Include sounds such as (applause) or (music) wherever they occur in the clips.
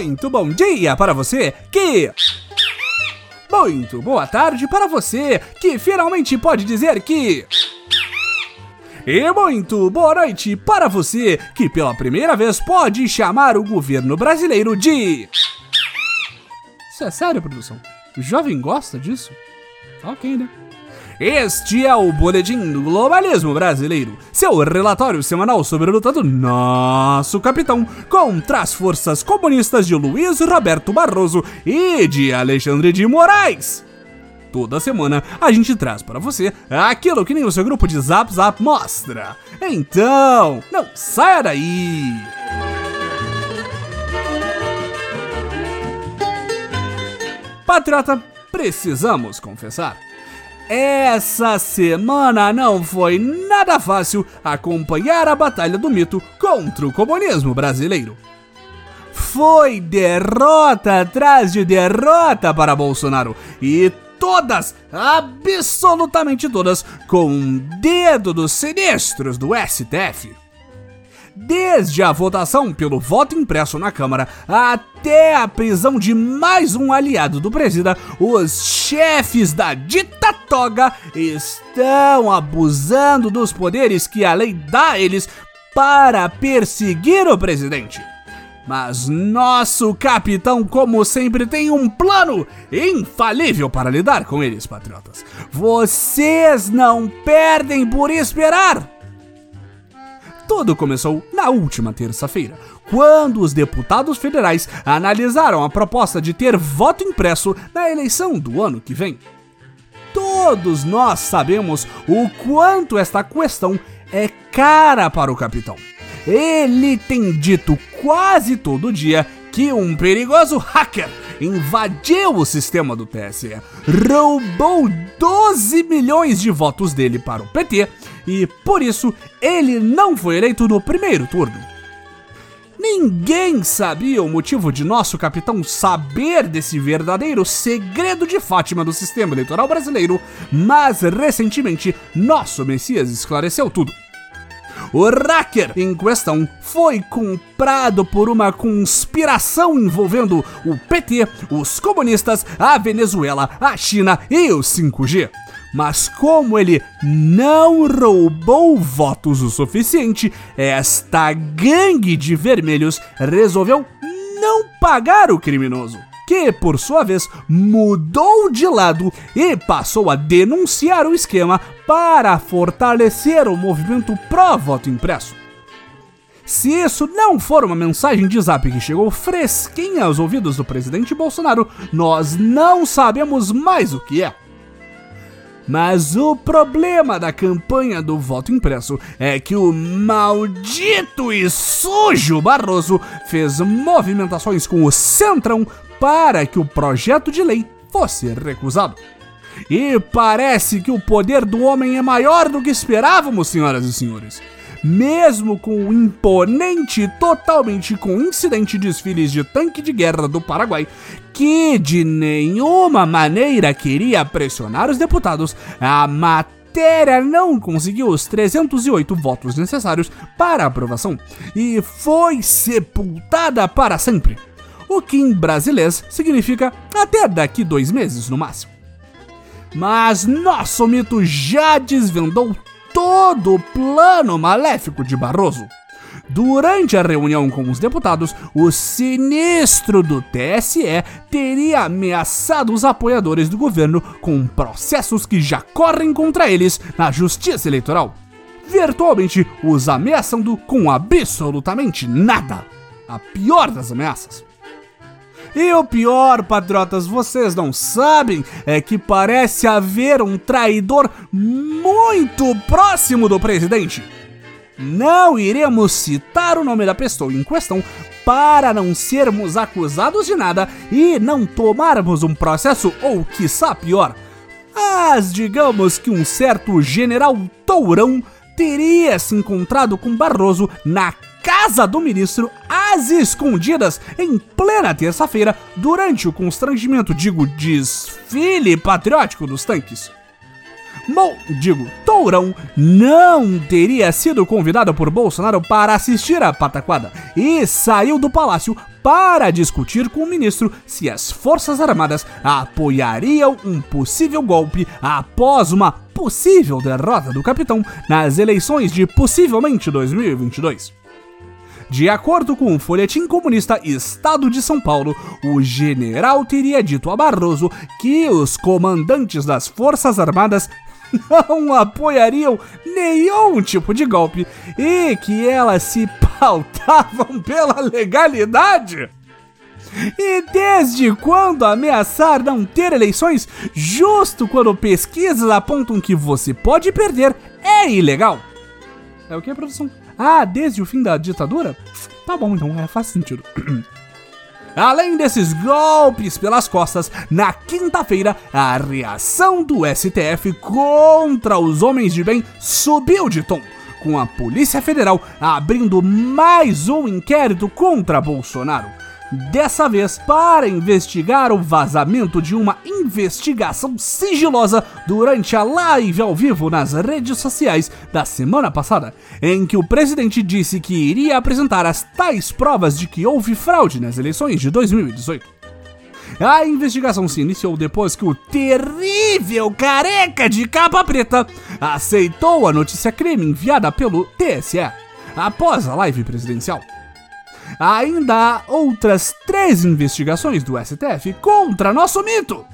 Muito bom dia para você que. Muito boa tarde para você que finalmente pode dizer que. E muito boa noite para você que pela primeira vez pode chamar o governo brasileiro de. Isso é sério, produção? O jovem gosta disso? Ok, né? Este é o Boletim do Globalismo Brasileiro, seu relatório semanal sobre a luta do nosso capitão contra as forças comunistas de Luiz Roberto Barroso e de Alexandre de Moraes. Toda semana a gente traz para você aquilo que nem o seu grupo de Zap Zap mostra. Então, não saia daí! Patriota, precisamos confessar essa semana não foi nada fácil acompanhar a batalha do mito contra o comunismo brasileiro. Foi derrota atrás de derrota para Bolsonaro e todas, absolutamente todas, com um dedo dos sinistros do STF. Desde a votação pelo voto impresso na Câmara até a prisão de mais um aliado do presida, os chefes da dita toga estão abusando dos poderes que a lei dá a eles para perseguir o presidente. Mas nosso capitão, como sempre, tem um plano infalível para lidar com eles, patriotas. Vocês não perdem por esperar! Tudo começou na última terça-feira, quando os deputados federais analisaram a proposta de ter voto impresso na eleição do ano que vem. Todos nós sabemos o quanto esta questão é cara para o capitão. Ele tem dito quase todo dia que um perigoso hacker invadiu o sistema do TSE, roubou 12 milhões de votos dele para o PT e, por isso, ele não foi eleito no primeiro turno. Ninguém sabia o motivo de nosso capitão saber desse verdadeiro segredo de Fátima do sistema eleitoral brasileiro, mas recentemente nosso Messias esclareceu tudo. O hacker em questão foi comprado por uma conspiração envolvendo o PT, os comunistas, a Venezuela, a China e o 5G. Mas como ele não roubou votos o suficiente, esta gangue de vermelhos resolveu não pagar o criminoso que, por sua vez, mudou de lado e passou a denunciar o esquema para fortalecer o movimento pró-voto impresso. Se isso não for uma mensagem de zap que chegou fresquinha aos ouvidos do presidente Bolsonaro, nós não sabemos mais o que é. Mas o problema da campanha do voto impresso é que o maldito e sujo Barroso fez movimentações com o Centrão para que o projeto de lei fosse recusado. E parece que o poder do homem é maior do que esperávamos, senhoras e senhores. Mesmo com o imponente e totalmente coincidente desfiles de tanque de guerra do Paraguai, que de nenhuma maneira queria pressionar os deputados, a matéria não conseguiu os 308 votos necessários para aprovação e foi sepultada para sempre o que em brasilês significa até daqui dois meses no máximo. Mas nosso mito já desvendou todo o plano maléfico de Barroso. Durante a reunião com os deputados, o sinistro do TSE teria ameaçado os apoiadores do governo com processos que já correm contra eles na Justiça Eleitoral, virtualmente os ameaçando com absolutamente nada. A pior das ameaças. E o pior, patriotas, vocês não sabem, é que parece haver um traidor muito próximo do presidente. Não iremos citar o nome da pessoa em questão para não sermos acusados de nada e não tomarmos um processo ou, quiçá, pior. Mas digamos que um certo general Tourão teria se encontrado com Barroso na casa do ministro às escondidas em plena terça-feira durante o constrangimento, digo, desfile patriótico dos tanques. Mo, digo, Tourão não teria sido convidado por Bolsonaro para assistir à pataquada e saiu do palácio para discutir com o ministro se as Forças Armadas apoiariam um possível golpe após uma possível derrota do capitão nas eleições de possivelmente 2022. De acordo com o folhetim comunista Estado de São Paulo, o general teria dito a Barroso que os comandantes das Forças Armadas (laughs) não apoiariam nenhum tipo de golpe e que elas se pautavam pela legalidade. E desde quando ameaçar não ter eleições, justo quando pesquisas apontam que você pode perder, é ilegal? É o que, produção? Ah, desde o fim da ditadura? Tá bom, então, é, faz sentido. (clears throat) Além desses golpes pelas costas, na quinta-feira, a reação do STF contra os homens de bem subiu de tom, com a Polícia Federal abrindo mais um inquérito contra Bolsonaro dessa vez para investigar o vazamento de uma investigação sigilosa durante a live ao vivo nas redes sociais da semana passada, em que o presidente disse que iria apresentar as tais provas de que houve fraude nas eleições de 2018. A investigação se iniciou depois que o terrível careca de capa preta aceitou a notícia crime enviada pelo TSE após a live presidencial ainda há outras três investigações do STF contra nosso mito.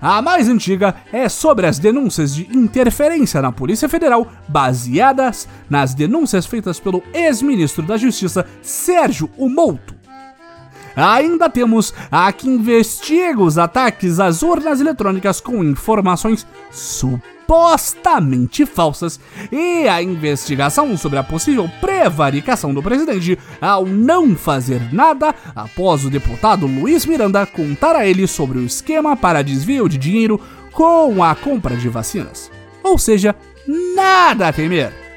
A mais antiga é sobre as denúncias de interferência na Polícia Federal, baseadas nas denúncias feitas pelo ex-ministro da Justiça Sérgio Umolto. Ainda temos a que investiga os ataques às urnas eletrônicas com informações supostamente falsas e a investigação sobre a possível prevaricação do presidente ao não fazer nada após o deputado Luiz Miranda contar a ele sobre o esquema para desvio de dinheiro com a compra de vacinas. Ou seja, nada a temer.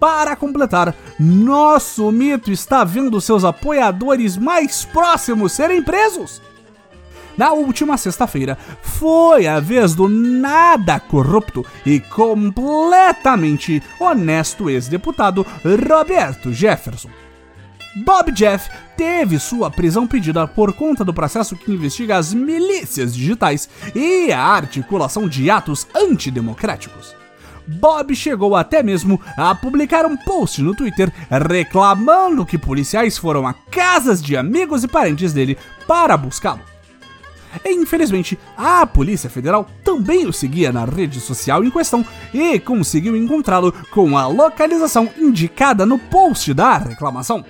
Para completar, nosso mito está vendo seus apoiadores mais próximos serem presos. Na última sexta-feira, foi a vez do nada corrupto e completamente honesto ex-deputado Roberto Jefferson. Bob Jeff teve sua prisão pedida por conta do processo que investiga as milícias digitais e a articulação de atos antidemocráticos. Bob chegou até mesmo a publicar um post no Twitter reclamando que policiais foram a casas de amigos e parentes dele para buscá-lo. Infelizmente, a Polícia Federal também o seguia na rede social em questão e conseguiu encontrá-lo com a localização indicada no post da reclamação.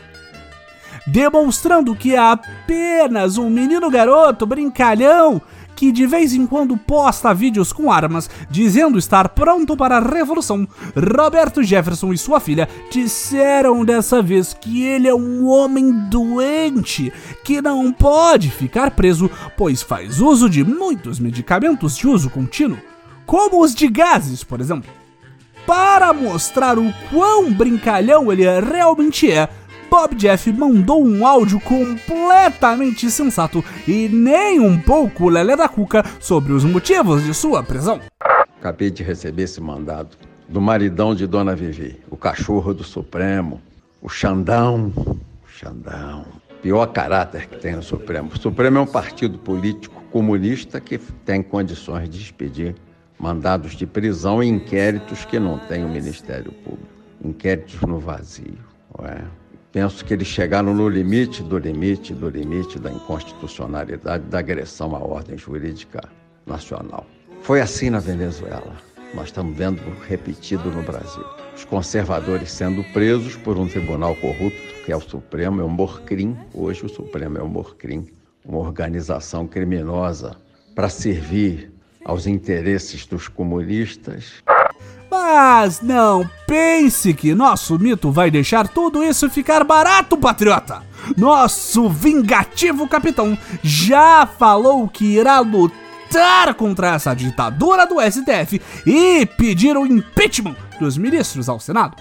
Demonstrando que é apenas um menino garoto brincalhão que de vez em quando posta vídeos com armas dizendo estar pronto para a revolução, Roberto Jefferson e sua filha disseram dessa vez que ele é um homem doente que não pode ficar preso, pois faz uso de muitos medicamentos de uso contínuo, como os de gases, por exemplo. Para mostrar o quão brincalhão ele realmente é, Bob Jeff mandou um áudio completamente sensato e nem um pouco lelé da cuca sobre os motivos de sua prisão. Acabei de receber esse mandado do maridão de Dona Vivi, o cachorro do Supremo, o Xandão, Xandão. Pior caráter que tem o Supremo. O Supremo é um partido político comunista que tem condições de expedir mandados de prisão e inquéritos que não tem o Ministério Público. Inquéritos no vazio. Ué. Penso que eles chegaram no limite do limite do limite da inconstitucionalidade da agressão à ordem jurídica nacional. Foi assim na Venezuela. Nós estamos vendo repetido no Brasil. Os conservadores sendo presos por um tribunal corrupto, que é o Supremo, é o Morcrim. Hoje o Supremo é o Morcrim, uma organização criminosa para servir aos interesses dos comunistas. Mas não pense que nosso mito vai deixar tudo isso ficar barato, patriota! Nosso vingativo capitão já falou que irá lutar contra essa ditadura do STF e pedir o impeachment dos ministros ao Senado.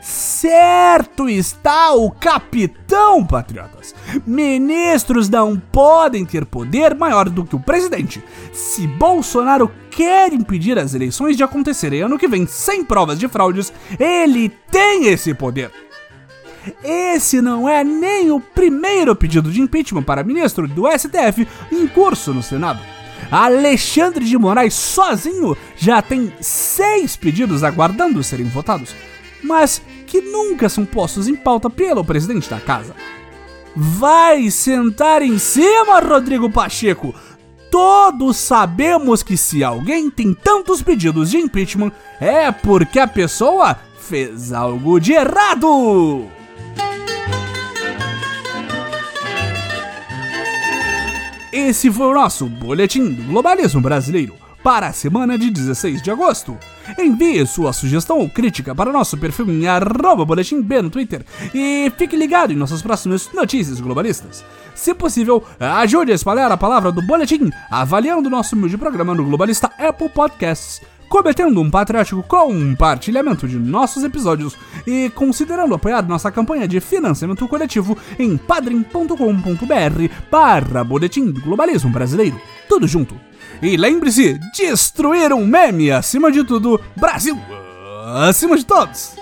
Certo está o capitão, patriotas. Ministros não podem ter poder maior do que o presidente. Se Bolsonaro quer impedir as eleições de acontecerem ano que vem sem provas de fraudes, ele tem esse poder. Esse não é nem o primeiro pedido de impeachment para ministro do STF em curso no Senado. Alexandre de Moraes sozinho já tem seis pedidos aguardando serem votados, mas que nunca são postos em pauta pelo presidente da casa. Vai sentar em cima, Rodrigo Pacheco! Todos sabemos que se alguém tem tantos pedidos de impeachment é porque a pessoa fez algo de errado! Esse foi o nosso Boletim do Globalismo Brasileiro para a semana de 16 de agosto. Envie sua sugestão ou crítica para nosso perfil em boletimb no Twitter e fique ligado em nossas próximas notícias globalistas. Se possível, ajude a espalhar a palavra do Boletim avaliando nosso humilde programa no Globalista Apple Podcasts cometendo um patriótico compartilhamento de nossos episódios e considerando apoiar nossa campanha de financiamento coletivo em padrim.com.br barra Boletim do Globalismo Brasileiro. Tudo junto. E lembre-se, destruir um meme acima de tudo, Brasil acima de todos!